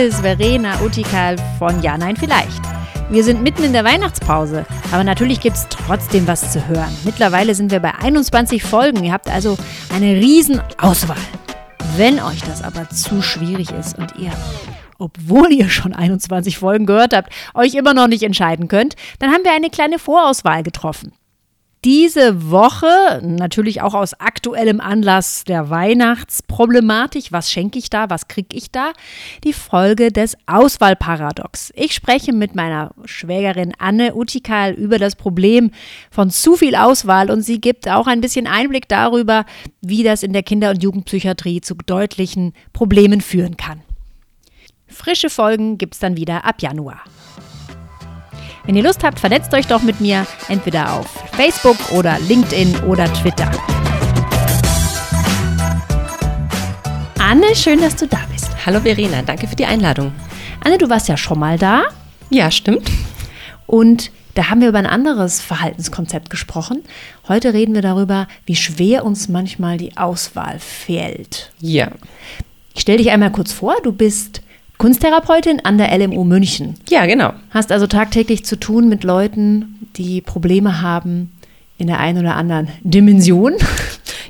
Ist Verena Utikal von Ja, Nein, Vielleicht. Wir sind mitten in der Weihnachtspause, aber natürlich gibt es trotzdem was zu hören. Mittlerweile sind wir bei 21 Folgen. Ihr habt also eine riesen Auswahl. Wenn euch das aber zu schwierig ist und ihr, obwohl ihr schon 21 Folgen gehört habt, euch immer noch nicht entscheiden könnt, dann haben wir eine kleine Vorauswahl getroffen diese Woche, natürlich auch aus aktuellem Anlass der Weihnachtsproblematik, was schenke ich da, was kriege ich da, die Folge des Auswahlparadox. Ich spreche mit meiner Schwägerin Anne Utikal über das Problem von zu viel Auswahl und sie gibt auch ein bisschen Einblick darüber, wie das in der Kinder- und Jugendpsychiatrie zu deutlichen Problemen führen kann. Frische Folgen gibt es dann wieder ab Januar. Wenn ihr Lust habt, vernetzt euch doch mit mir, entweder auf Facebook oder LinkedIn oder Twitter. Anne, schön, dass du da bist. Hallo Verena, danke für die Einladung. Anne, du warst ja schon mal da. Ja, stimmt. Und da haben wir über ein anderes Verhaltenskonzept gesprochen. Heute reden wir darüber, wie schwer uns manchmal die Auswahl fällt. Ja. Ich stelle dich einmal kurz vor. Du bist Kunsttherapeutin an der LMU München. Ja, genau. Hast also tagtäglich zu tun mit Leuten, die Probleme haben in der einen oder anderen Dimension.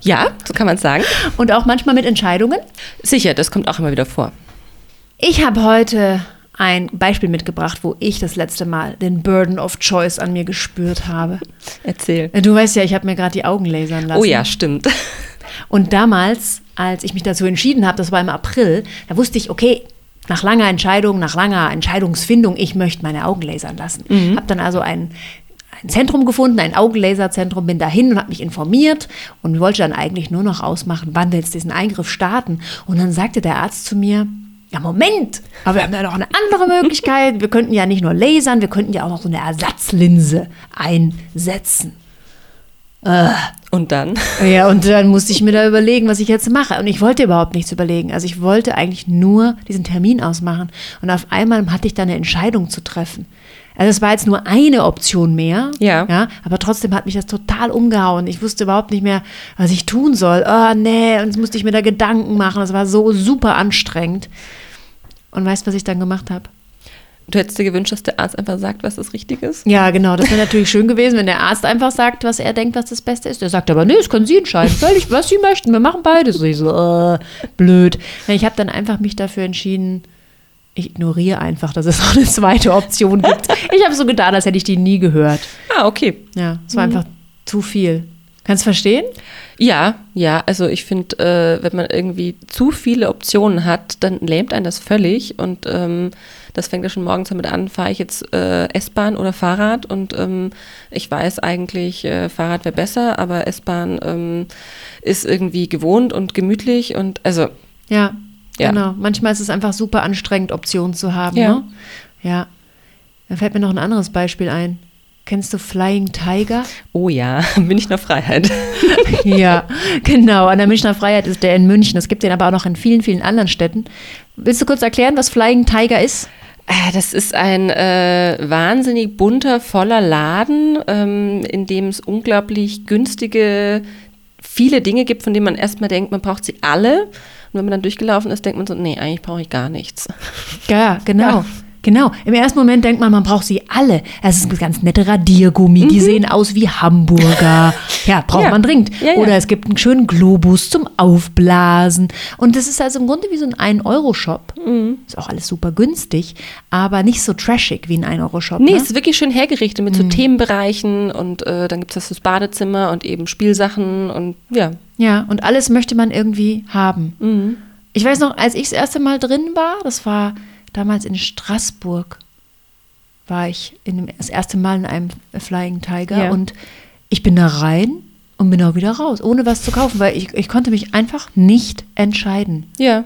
Ja, so kann man es sagen. Und auch manchmal mit Entscheidungen. Sicher, das kommt auch immer wieder vor. Ich habe heute ein Beispiel mitgebracht, wo ich das letzte Mal den Burden of Choice an mir gespürt habe. Erzähl. Du weißt ja, ich habe mir gerade die Augen lasern lassen. Oh ja, stimmt. Und damals, als ich mich dazu entschieden habe, das war im April, da wusste ich, okay, nach langer Entscheidung, nach langer Entscheidungsfindung, ich möchte meine Augen lasern lassen. Mhm. Habe dann also ein, ein Zentrum gefunden, ein Augenlaserzentrum, bin dahin und habe mich informiert und wollte dann eigentlich nur noch ausmachen, wann wir jetzt diesen Eingriff starten. Und dann sagte der Arzt zu mir, ja, Moment, aber wir haben ja noch eine andere Möglichkeit. Wir könnten ja nicht nur lasern, wir könnten ja auch noch so eine Ersatzlinse einsetzen. Äh. Und dann? Ja, und dann musste ich mir da überlegen, was ich jetzt mache. Und ich wollte überhaupt nichts überlegen. Also ich wollte eigentlich nur diesen Termin ausmachen. Und auf einmal hatte ich da eine Entscheidung zu treffen. Also es war jetzt nur eine Option mehr. Ja. ja. Aber trotzdem hat mich das total umgehauen. Ich wusste überhaupt nicht mehr, was ich tun soll. Oh, nee. Und jetzt musste ich mir da Gedanken machen. Das war so super anstrengend. Und weißt du, was ich dann gemacht habe? Du hättest dir gewünscht, dass der Arzt einfach sagt, was das Richtige ist? Ja, genau. Das wäre natürlich schön gewesen, wenn der Arzt einfach sagt, was er denkt, was das Beste ist. Der sagt aber, nee, das können Sie entscheiden. Völlig, was Sie möchten. Wir machen beides. ich so, äh, blöd. Ich habe dann einfach mich dafür entschieden, ich ignoriere einfach, dass es noch eine zweite Option gibt. Ich habe so getan, als hätte ich die nie gehört. Ah, okay. Ja, es war mhm. einfach zu viel. Kannst du verstehen? Ja, ja, also ich finde, äh, wenn man irgendwie zu viele Optionen hat, dann lähmt einen das völlig und ähm, das fängt ja schon morgens damit an, fahre ich jetzt äh, S-Bahn oder Fahrrad und ähm, ich weiß eigentlich, äh, Fahrrad wäre besser, aber S-Bahn ähm, ist irgendwie gewohnt und gemütlich und also. Ja, ja, genau. Manchmal ist es einfach super anstrengend, Optionen zu haben. Ja. Ne? Ja. Da fällt mir noch ein anderes Beispiel ein. Kennst du Flying Tiger? Oh ja, Münchner Freiheit. ja, genau. An der Münchner Freiheit ist der in München. Es gibt den aber auch noch in vielen, vielen anderen Städten. Willst du kurz erklären, was Flying Tiger ist? Äh, das ist ein äh, wahnsinnig bunter, voller Laden, ähm, in dem es unglaublich günstige, viele Dinge gibt, von denen man erstmal denkt, man braucht sie alle. Und wenn man dann durchgelaufen ist, denkt man so, nee, eigentlich brauche ich gar nichts. Ja, genau. Ja. Genau. Im ersten Moment denkt man, man braucht sie alle. Es ist ein ganz nette Radiergummi. Mhm. Die sehen aus wie Hamburger. Ja, braucht ja. man dringend. Ja, ja. Oder es gibt einen schönen Globus zum Aufblasen. Und das ist also im Grunde wie so ein 1-Euro-Shop. Mhm. Ist auch alles super günstig, aber nicht so trashig wie ein 1-Euro-Shop. Nee, ne? ist wirklich schön hergerichtet mit mhm. so Themenbereichen und äh, dann gibt es das Badezimmer und eben Spielsachen und ja. Ja, und alles möchte man irgendwie haben. Mhm. Ich weiß noch, als ich das erste Mal drin war, das war damals in Straßburg war ich in dem, das erste Mal in einem Flying Tiger ja. und ich bin da rein und bin auch wieder raus, ohne was zu kaufen, weil ich, ich konnte mich einfach nicht entscheiden. Ja,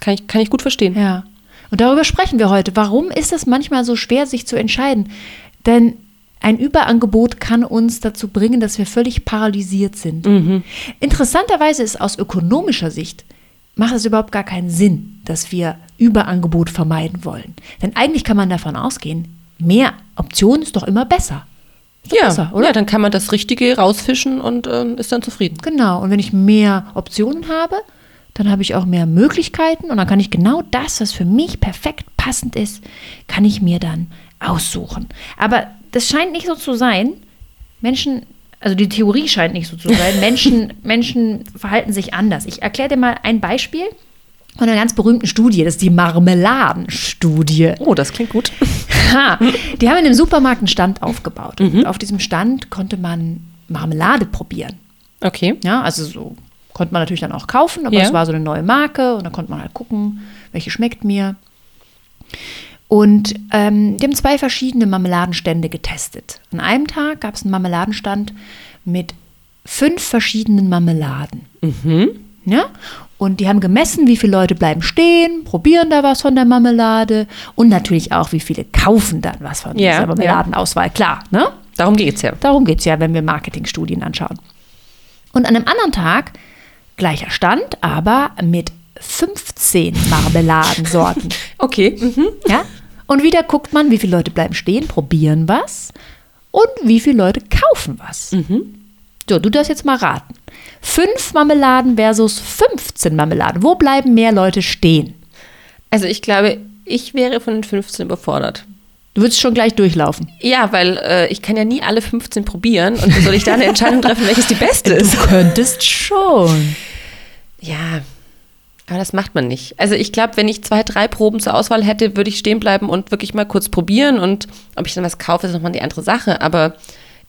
kann ich, kann ich gut verstehen. Ja, und darüber sprechen wir heute. Warum ist es manchmal so schwer, sich zu entscheiden? Denn ein Überangebot kann uns dazu bringen, dass wir völlig paralysiert sind. Mhm. Interessanterweise ist aus ökonomischer Sicht macht es überhaupt gar keinen Sinn, dass wir Überangebot vermeiden wollen. Denn eigentlich kann man davon ausgehen, mehr Optionen ist doch immer besser. Ist ja, besser, oder? ja, dann kann man das Richtige rausfischen und ähm, ist dann zufrieden. Genau, und wenn ich mehr Optionen habe, dann habe ich auch mehr Möglichkeiten und dann kann ich genau das, was für mich perfekt passend ist, kann ich mir dann aussuchen. Aber das scheint nicht so zu sein. Menschen, also die Theorie scheint nicht so zu sein. Menschen, Menschen verhalten sich anders. Ich erkläre dir mal ein Beispiel von einer ganz berühmten Studie. Das ist die Marmeladenstudie. Oh, das klingt gut. Ha, die haben in einem Supermarkt einen Stand aufgebaut. Und auf diesem Stand konnte man Marmelade probieren. Okay. Ja, also so konnte man natürlich dann auch kaufen, aber Ja. es war so eine neue Marke und da konnte man halt gucken, welche schmeckt mir. Und ähm, die haben zwei verschiedene Marmeladenstände getestet. An einem Tag gab es einen Marmeladenstand mit fünf verschiedenen Marmeladen. Ja? Und die haben gemessen, wie viele Leute bleiben stehen, probieren da was von der Marmelade und natürlich auch, wie viele kaufen dann was von Ja, dieser. Marmeladenauswahl. Klar, ne? Darum geht's ja. Darum geht es ja, wenn wir Marketingstudien anschauen. Und an einem anderen Tag, gleicher Stand, aber mit 15 Marmeladensorten. Okay. Mhm. ja? Und wieder guckt man, wie viele Leute bleiben stehen, probieren was und wie viele Leute kaufen was. So, du darfst jetzt mal raten. Fünf Marmeladen versus 15 Marmeladen. Wo bleiben mehr Leute stehen? Also ich glaube, ich wäre von den 15 überfordert. Du würdest schon gleich durchlaufen. Ja, weil äh, ich kann ja nie alle 15 probieren und soll ich da eine Entscheidung treffen, welches die beste ist? könntest schon. Ja, aber das macht man nicht. Also ich glaube, wenn ich zwei, drei Proben zur Auswahl hätte, würde ich stehen bleiben und wirklich mal kurz probieren und ob ich dann was kaufe, ist nochmal die andere Sache. Aber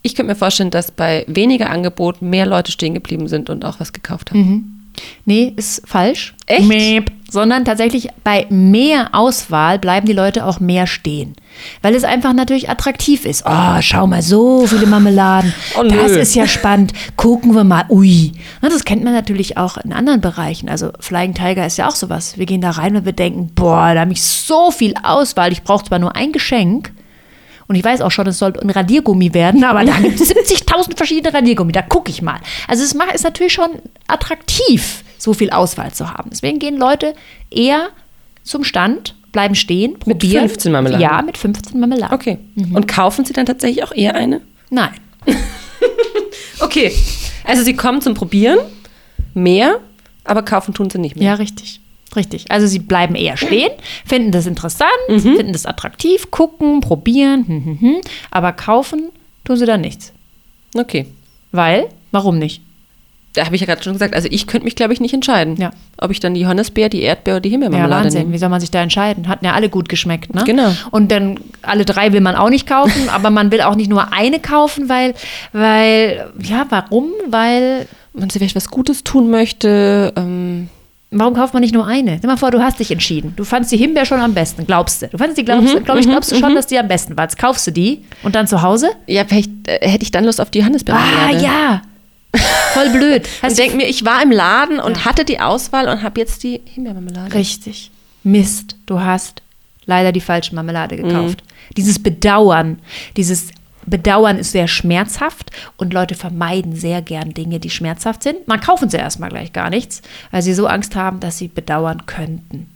ich könnte mir vorstellen, dass bei weniger Angebot mehr Leute stehen geblieben sind und auch was gekauft haben. Nee, ist falsch. Echt? Meep. Sondern tatsächlich bei mehr Auswahl bleiben die Leute auch mehr stehen. Weil es einfach natürlich attraktiv ist. Oh, schau mal, so viele Marmeladen. Oh, das nö. ist ja spannend. Gucken wir mal. Ui. Das kennt man natürlich auch in anderen Bereichen. Also Flying Tiger ist ja auch sowas. Wir gehen da rein und wir denken, boah, da habe ich so viel Auswahl. Ich brauche zwar nur ein Geschenk. Und ich weiß auch schon, es soll ein Radiergummi werden, aber da gibt es 70.000 verschiedene Radiergummi. Da gucke ich mal. Also es macht, ist natürlich schon attraktiv, so viel Auswahl zu haben. Deswegen gehen Leute eher zum Stand, bleiben stehen, Mit probieren. 15 Marmeladen? Ja, mit 15 Marmeladen. Okay. Und kaufen Sie dann tatsächlich auch eher eine? Nein. Okay. Also Sie kommen zum Probieren, mehr, aber kaufen tun Sie nicht mehr. Ja, richtig. Richtig. Also sie bleiben eher stehen, finden das interessant, Mhm. finden das attraktiv, gucken, probieren, hm, hm, hm, aber kaufen tun sie dann nichts. Okay. Weil, warum nicht? Da habe ich ja gerade schon gesagt, also ich könnte mich, glaube ich, nicht entscheiden. Ja. Ob ich dann die Johannisbeer, die Erdbeer oder die Ja, Himbeermarmelade Wahnsinn. nehme. Wie soll man sich da entscheiden? Hatten ja alle gut geschmeckt, ne? Genau. Und dann alle drei will man auch nicht kaufen, aber man will auch nicht nur eine kaufen, weil, weil, ja, warum? Weil, Man sich vielleicht was Gutes tun möchte. Ähm, warum kauft man nicht nur eine? Stell mal vor, du hast dich entschieden. Du fandst die Himbeer schon am besten, glaubst du? Du fandst die, glaubst, glaub ich, glaubst du schon, dass die am besten war. Jetzt kaufst du die und dann zu Hause? ja, vielleicht äh, hätte ich dann Lust auf die Ah, Johannisbeermarmelade. ja. Voll blöd. Du denke mir, ich war im Laden und hatte die Auswahl und habe jetzt die Himbeermarmelade. Richtig. Mist, du hast leider die falsche Marmelade gekauft. Dieses Bedauern, dieses Bedauern ist sehr schmerzhaft und Leute vermeiden sehr gern Dinge, die schmerzhaft sind. Man kaufen sie erstmal gleich gar nichts, weil sie so Angst haben, dass sie bedauern könnten.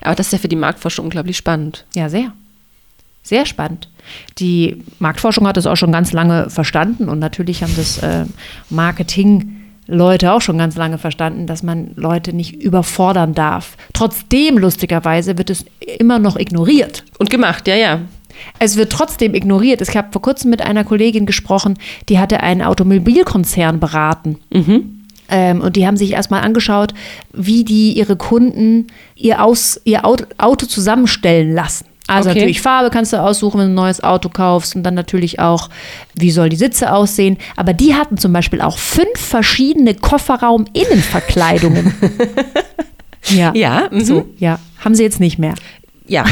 Aber das ist ja für die Marktforschung unglaublich spannend. Ja, sehr. Sehr spannend. Die Marktforschung hat das auch schon ganz lange verstanden und natürlich haben das äh, Marketing-Leute auch schon ganz lange verstanden, dass man Leute nicht überfordern darf. Trotzdem, lustigerweise, wird es immer noch ignoriert. Und gemacht, ja, ja. Es wird trotzdem ignoriert. Ich habe vor kurzem mit einer Kollegin gesprochen, die hatte einen Automobilkonzern beraten. Ähm, und die haben sich erstmal angeschaut, wie die ihre Kunden ihr, Aus, ihr Auto, Auto zusammenstellen lassen. Also Okay. natürlich Farbe kannst du aussuchen, wenn du ein neues Auto kaufst und dann natürlich auch, wie soll die Sitze aussehen. Aber die hatten zum Beispiel auch fünf verschiedene Kofferraum-Innenverkleidungen. ja. Ja, mhm. So, ja. Haben sie jetzt nicht mehr. Ja,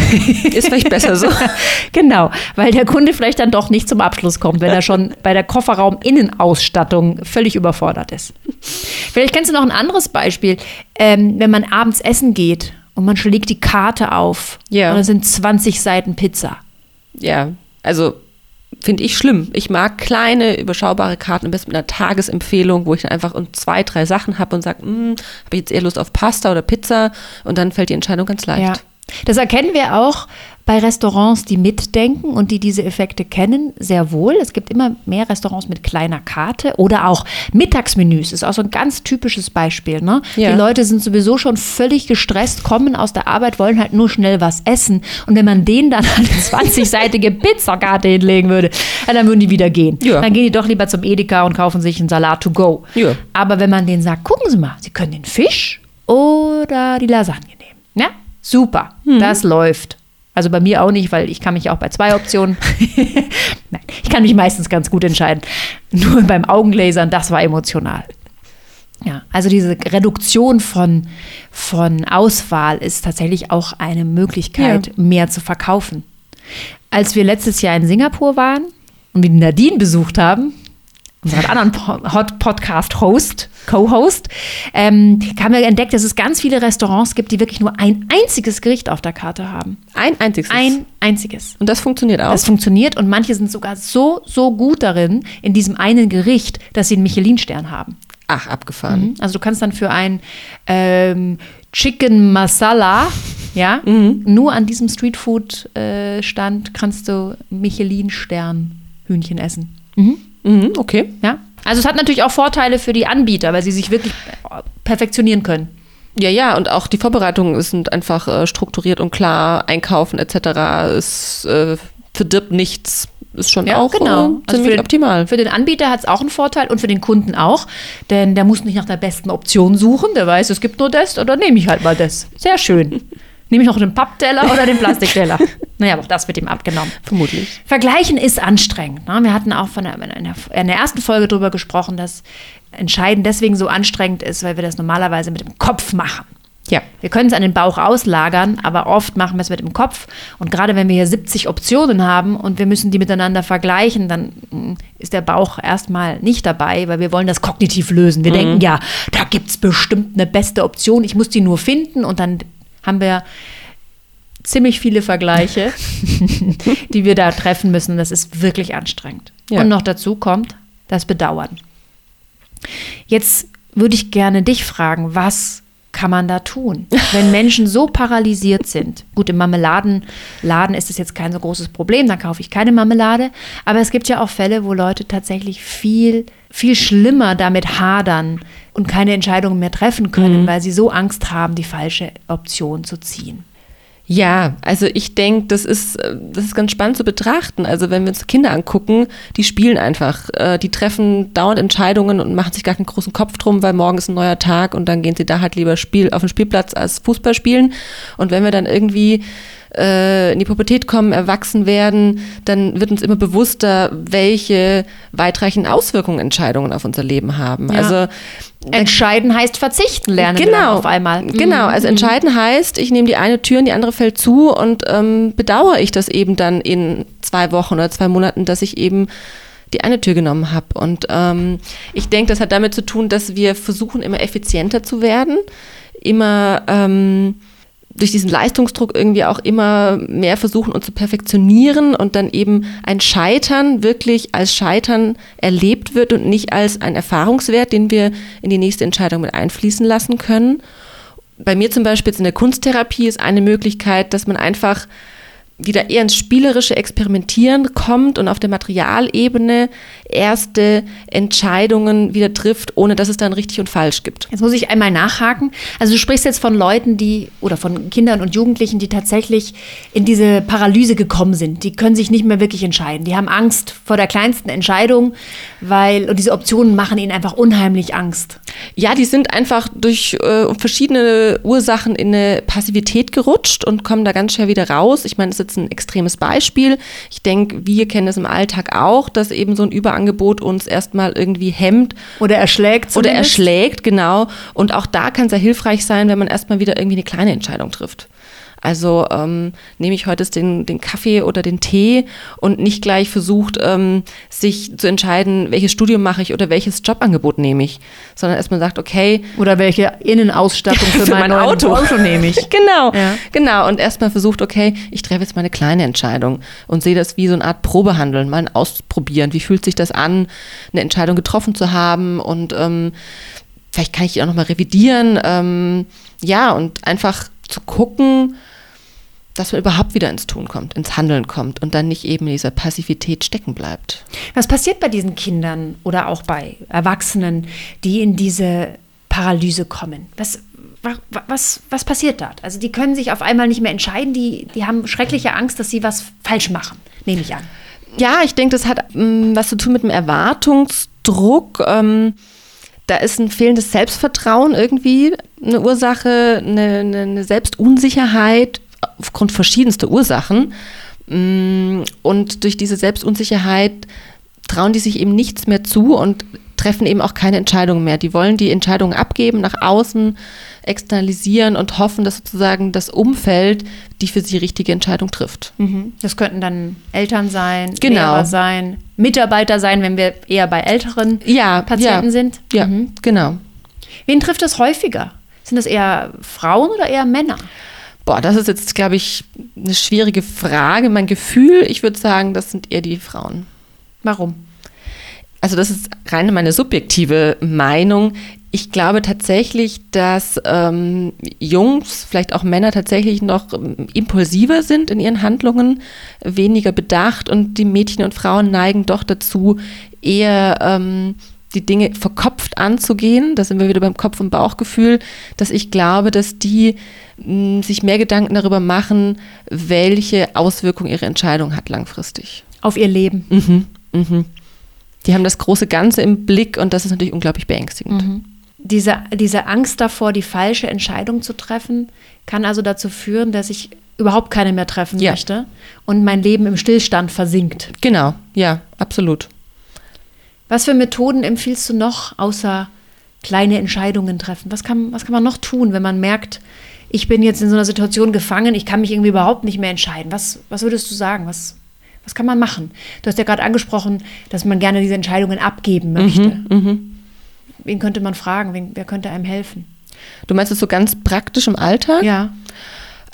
ist vielleicht besser so. Genau, weil der Kunde vielleicht dann doch nicht zum Abschluss kommt, wenn er schon bei der Kofferraum-Innenausstattung völlig überfordert ist. Vielleicht kennst du noch ein anderes Beispiel, ähm, wenn man abends essen geht und man schlägt die Karte auf Ja. und es sind 20 Seiten Pizza. Ja, also finde ich schlimm. Ich mag kleine, überschaubare Karten, am besten mit einer Tagesempfehlung, wo ich dann einfach zwei, drei Sachen habe und sage, habe ich jetzt eher Lust auf Pasta oder Pizza und dann fällt die Entscheidung ganz leicht. Ja. Das erkennen wir auch bei Restaurants, die mitdenken und die diese Effekte kennen, sehr wohl. Es gibt immer mehr Restaurants mit kleiner Karte oder auch Mittagsmenüs. Ist auch so ein ganz typisches Beispiel. Ne? Ja. Die Leute sind sowieso schon völlig gestresst, kommen aus der Arbeit, wollen halt nur schnell was essen. Und wenn man denen dann eine 20-seitige Pizzakarte hinlegen würde, dann würden die wieder gehen. Ja. Dann gehen die doch lieber zum Edeka und kaufen sich einen Salat to go. Ja. Aber wenn man denen sagt, gucken Sie mal, Sie können den Fisch oder die Lasagne nehmen. Ja, super, das läuft. Also bei mir auch nicht, weil ich kann mich auch bei zwei Optionen. Nein, ich kann mich meistens ganz gut entscheiden. Nur beim Augenlasern, das war emotional. Ja, also diese Reduktion von, von Auswahl ist tatsächlich auch eine Möglichkeit, mehr zu verkaufen. Als wir letztes Jahr in Singapur waren und wir Nadine besucht haben, unseren anderen Hot Podcast-Host, Co-Host, ähm, haben wir entdeckt, dass es ganz viele Restaurants gibt, die wirklich nur ein einziges Gericht auf der Karte haben. Ein einziges. Ein einziges. Und das funktioniert auch. Das funktioniert und manche sind sogar so, so gut darin, in diesem einen Gericht, dass sie einen Michelin-Stern haben. Ach, abgefahren. Also du kannst dann für ein ähm, Chicken Masala, ja, nur an diesem Streetfood-Stand kannst du Michelin-Stern-Hühnchen essen. Mhm, okay. Ja? Also es hat natürlich auch Vorteile für die Anbieter, weil sie sich wirklich äh, perfektionieren können. Ja, ja, und auch die Vorbereitungen sind einfach äh, strukturiert und klar. Einkaufen etc. ist äh, verdirbt nichts. Ist schon auch genau. äh, Also ziemlich für den, optimal. Für den Anbieter hat es auch einen Vorteil und für den Kunden auch, denn der muss nicht nach der besten Option suchen. Der weiß, es gibt nur das oder nehme ich halt mal das. Sehr schön. Nehme ich noch den Pappteller oder den Plastikteller? naja, aber auch das wird ihm abgenommen. Vermutlich. Vergleichen ist anstrengend. Ne? Wir hatten auch von der, in, der, in der ersten Folge darüber gesprochen, dass Entscheiden deswegen so anstrengend ist, weil wir das normalerweise mit dem Kopf machen. Ja. Wir können es an den Bauch auslagern, aber oft machen wir es mit dem Kopf. Und gerade wenn wir hier 70 Optionen haben und wir müssen die miteinander vergleichen, dann mm, ist der Bauch erstmal nicht dabei, weil wir wollen das kognitiv lösen. Wir denken, ja, da gibt es bestimmt eine beste Option, ich muss die nur finden und dann haben wir ziemlich viele Vergleiche, die wir da treffen müssen. Das ist wirklich anstrengend. Ja. Und noch dazu kommt das Bedauern. Jetzt würde ich gerne dich fragen, was kann man da tun, wenn Menschen so paralysiert sind? Gut, im Marmeladenladen ist es jetzt kein so großes Problem, dann kaufe ich keine Marmelade. Aber es gibt ja auch Fälle, wo Leute tatsächlich viel, viel schlimmer damit hadern und keine Entscheidungen mehr treffen können, weil sie so Angst haben, die falsche Option zu ziehen. Ja, also ich denke, das ist, äh, das ist ganz spannend zu betrachten. Also wenn wir uns Kinder angucken, die spielen einfach, äh, die treffen dauernd Entscheidungen und machen sich gar keinen großen Kopf drum, weil morgen ist ein neuer Tag und dann gehen sie da halt lieber Spiel auf den Spielplatz als Fußball spielen. Und wenn wir dann irgendwie äh, in die Pubertät kommen, erwachsen werden, dann wird uns immer bewusster, welche weitreichenden Auswirkungen Entscheidungen auf unser Leben haben. Ja. Also Entscheiden heißt verzichten lernen Genau, auf einmal. Mhm. Genau, also entscheiden heißt, ich nehme die eine Tür und die andere fällt zu und ähm, bedauere ich das eben dann in zwei Wochen oder zwei Monaten, dass ich eben die eine Tür genommen habe. Und ähm, ich denke, das hat damit zu tun, dass wir versuchen, immer effizienter zu werden, immer ähm, durch diesen Leistungsdruck irgendwie auch immer mehr versuchen, uns zu perfektionieren und dann eben ein Scheitern wirklich als Scheitern erlebt wird und nicht als ein Erfahrungswert, den wir in die nächste Entscheidung mit einfließen lassen können. Bei mir zum Beispiel jetzt in der Kunsttherapie ist eine Möglichkeit, dass man einfach wieder eher ins spielerische Experimentieren kommt und auf der Materialebene erste Entscheidungen wieder trifft, ohne dass es dann richtig und falsch gibt. Jetzt muss ich einmal nachhaken. Also du sprichst jetzt von Leuten, die oder von Kindern und Jugendlichen, die tatsächlich in diese Paralyse gekommen sind. Die können sich nicht mehr wirklich entscheiden. Die haben Angst vor der kleinsten Entscheidung, weil und diese Optionen machen ihnen einfach unheimlich Angst. Ja, die sind einfach durch äh, verschiedene Ursachen in eine Passivität gerutscht und kommen da ganz schnell wieder raus. Ich meine, das ist jetzt ein extremes Beispiel. Ich denke, wir kennen das im Alltag auch, dass eben so ein Überangebot uns erstmal irgendwie hemmt Oder erschlägt oder zumindest. erschlägt, genau. Und auch da kann es ja hilfreich sein, wenn man erstmal wieder irgendwie eine kleine Entscheidung trifft. Also ähm, nehme ich heute den, den Kaffee oder den Tee und nicht gleich versucht, ähm, sich zu entscheiden, welches Studium mache ich oder welches Jobangebot nehme ich, sondern erstmal sagt, okay, Oder welche Innenausstattung für, Für mein, mein Auto. Auto nehme ich. Genau, Ja. genau. Und erstmal versucht, okay, ich treffe jetzt mal eine kleine Entscheidung und sehe das wie so eine Art Probehandeln, mal ein Ausprobieren. Wie fühlt sich das an, eine Entscheidung getroffen zu haben und ähm, vielleicht kann ich die auch nochmal revidieren. Ähm, ja, und einfach zu gucken, dass man überhaupt wieder ins Tun kommt, ins Handeln kommt und dann nicht eben in dieser Passivität stecken bleibt. Was passiert bei diesen Kindern oder auch bei Erwachsenen, die in diese Paralyse kommen? Was, was, was passiert dort? Also die können sich auf einmal nicht mehr entscheiden, die, die haben schreckliche Angst, dass sie was falsch machen, nehme ich an. Ja, ich denke, das hat ähm, was zu tun mit dem Erwartungsdruck. Ähm, da ist ein fehlendes Selbstvertrauen irgendwie eine Ursache, eine, eine Selbstunsicherheit aufgrund verschiedenster Ursachen. Mm, und durch diese Selbstunsicherheit trauen die sich eben nichts mehr zu und treffen eben auch keine Entscheidungen mehr. Die wollen die Entscheidungen abgeben, nach außen externalisieren und hoffen, dass sozusagen das Umfeld die für sie richtige Entscheidung trifft. Mhm. Das könnten dann Eltern sein, genau. Lehrer sein, Mitarbeiter sein, wenn wir eher bei älteren ja, Patienten ja, sind. Ja, mhm. genau. Wen trifft das häufiger? Sind das eher Frauen oder eher Männer? Boah, das ist jetzt, glaube ich, eine schwierige Frage. Mein Gefühl, ich würde sagen, das sind eher die Frauen. Warum? Also das ist rein meine subjektive Meinung. Ich glaube tatsächlich, dass ähm, Jungs, vielleicht auch Männer tatsächlich noch ähm, impulsiver sind in ihren Handlungen, weniger bedacht und die Mädchen und Frauen neigen doch dazu, eher ähm, die Dinge verkopft anzugehen. Da sind wir wieder beim Kopf- und Bauchgefühl, dass ich glaube, dass die mh, mm, sich mehr Gedanken darüber machen, welche Auswirkungen ihre Entscheidung hat langfristig. Auf ihr Leben. Mhm, mhm. Die haben das große Ganze im Blick und das ist natürlich unglaublich beängstigend. Mhm diese, diese Angst davor, die falsche Entscheidung zu treffen, kann also dazu führen, dass ich überhaupt keine mehr treffen ja. möchte und mein Leben im Stillstand versinkt. Genau, ja, absolut. Was für Methoden empfiehlst du noch, außer kleine Entscheidungen treffen? Was kann, was kann man noch tun, wenn man merkt, ich bin jetzt in so einer Situation gefangen, ich kann mich irgendwie überhaupt nicht mehr entscheiden? Was, was würdest du sagen? Was, was kann man machen? Du hast ja gerade angesprochen, dass man gerne diese Entscheidungen abgeben möchte. Mhm, mh. Wen könnte man fragen? Wen, wer könnte einem helfen? Du meinst es so ganz praktisch im Alltag? Ja.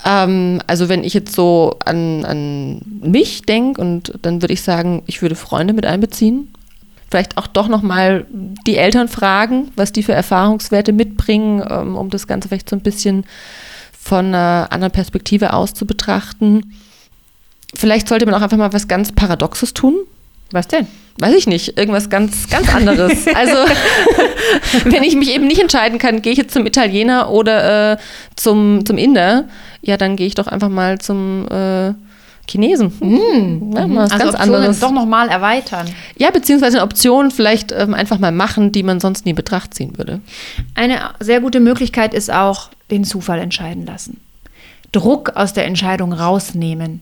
Ähm, also wenn ich jetzt so an, an mich denke und dann würde ich sagen, ich würde Freunde mit einbeziehen. Vielleicht auch doch nochmal die Eltern fragen, was die für Erfahrungswerte mitbringen, ähm, um das Ganze vielleicht so ein bisschen von einer anderen Perspektive aus zu betrachten. Vielleicht sollte man auch einfach mal was ganz Paradoxes tun. Was denn? weiß ich nicht, irgendwas ganz, ganz anderes. Also, wenn ich mich eben nicht entscheiden kann, gehe ich jetzt zum Italiener oder äh, zum, zum Inder, ja, dann gehe ich doch einfach mal zum äh, Chinesen. Mm, ja, was also ganz Optionen anderes. doch nochmal erweitern. Ja, beziehungsweise eine Option vielleicht ähm, einfach mal machen, die man sonst nie in Betracht ziehen würde. Eine sehr gute Möglichkeit ist auch, den Zufall entscheiden lassen. Druck aus der Entscheidung rausnehmen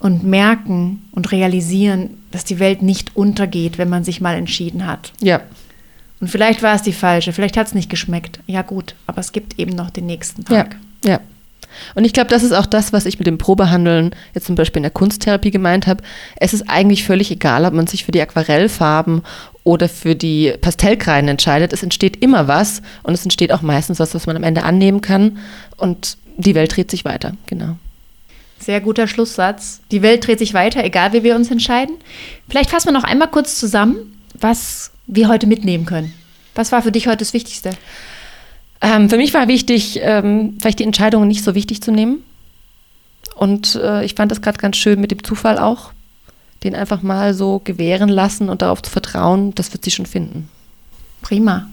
und merken und realisieren, dass die Welt nicht untergeht, wenn man sich mal entschieden hat. Ja. Und vielleicht war es die falsche, vielleicht hat es nicht geschmeckt. Ja gut, aber es gibt eben noch den nächsten Tag. Ja, ja. Und ich glaube, das ist auch das, was ich mit dem Probehandeln jetzt zum Beispiel in der Kunsttherapie gemeint habe. Es ist eigentlich völlig egal, ob man sich für die Aquarellfarben oder für die Pastellkreiden entscheidet. Es entsteht immer was und es entsteht auch meistens was, was man am Ende annehmen kann. Und die Welt dreht sich weiter, genau. Sehr guter Schlusssatz. Die Welt dreht sich weiter, egal wie wir uns entscheiden. Vielleicht fassen wir noch einmal kurz zusammen, was wir heute mitnehmen können. Was war für dich heute das Wichtigste? Ähm, für mich war wichtig, ähm, vielleicht die Entscheidungen nicht so wichtig zu nehmen. Und äh, ich fand das gerade ganz schön mit dem Zufall auch. Den einfach mal so gewähren lassen und darauf zu vertrauen, das wird sie schon finden. Prima.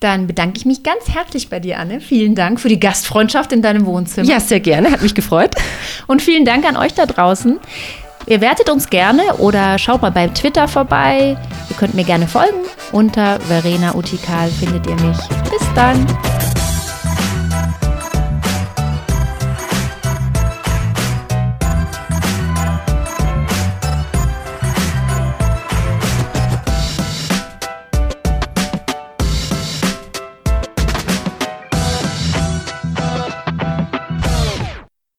Dann bedanke ich mich ganz herzlich bei dir, Anne. Vielen Dank für die Gastfreundschaft in deinem Wohnzimmer. Ja, sehr gerne. Hat mich gefreut. Und vielen Dank an euch da draußen. Ihr wertet uns gerne oder schaut mal beim Twitter vorbei. Ihr könnt mir gerne folgen. Unter Verena Utikal findet ihr mich. Bis dann.